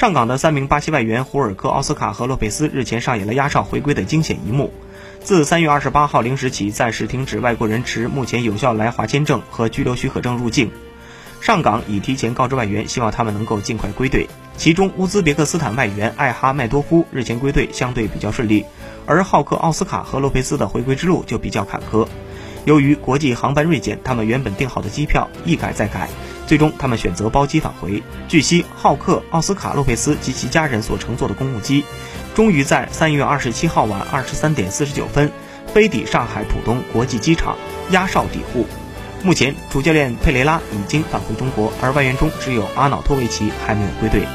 上港的三名巴西外援胡尔克、奥斯卡和洛佩斯日前上演了压哨回归的惊险一幕。自三月二十八号零时起，暂时停止外国人持目前有效来华签证和居留许可证入境。上港已提前告知外援，希望他们能够尽快归队。其中，乌兹别克斯坦外援艾哈迈多夫日前归队相对比较顺利，而浩克、奥斯卡和洛佩斯的回归之路就比较坎坷。由于国际航班锐减，他们原本订好的机票一改再改。最终，他们选择包机返回。据悉，浩克、奥斯卡、洛佩斯及其家人所乘坐的公务机，终于在三月二十七号晚二十三点四十九分飞抵上海浦东国际机场，压哨抵沪。目前，主教练佩雷拉已经返回中国，而外援中只有阿瑙托维奇还没有归队。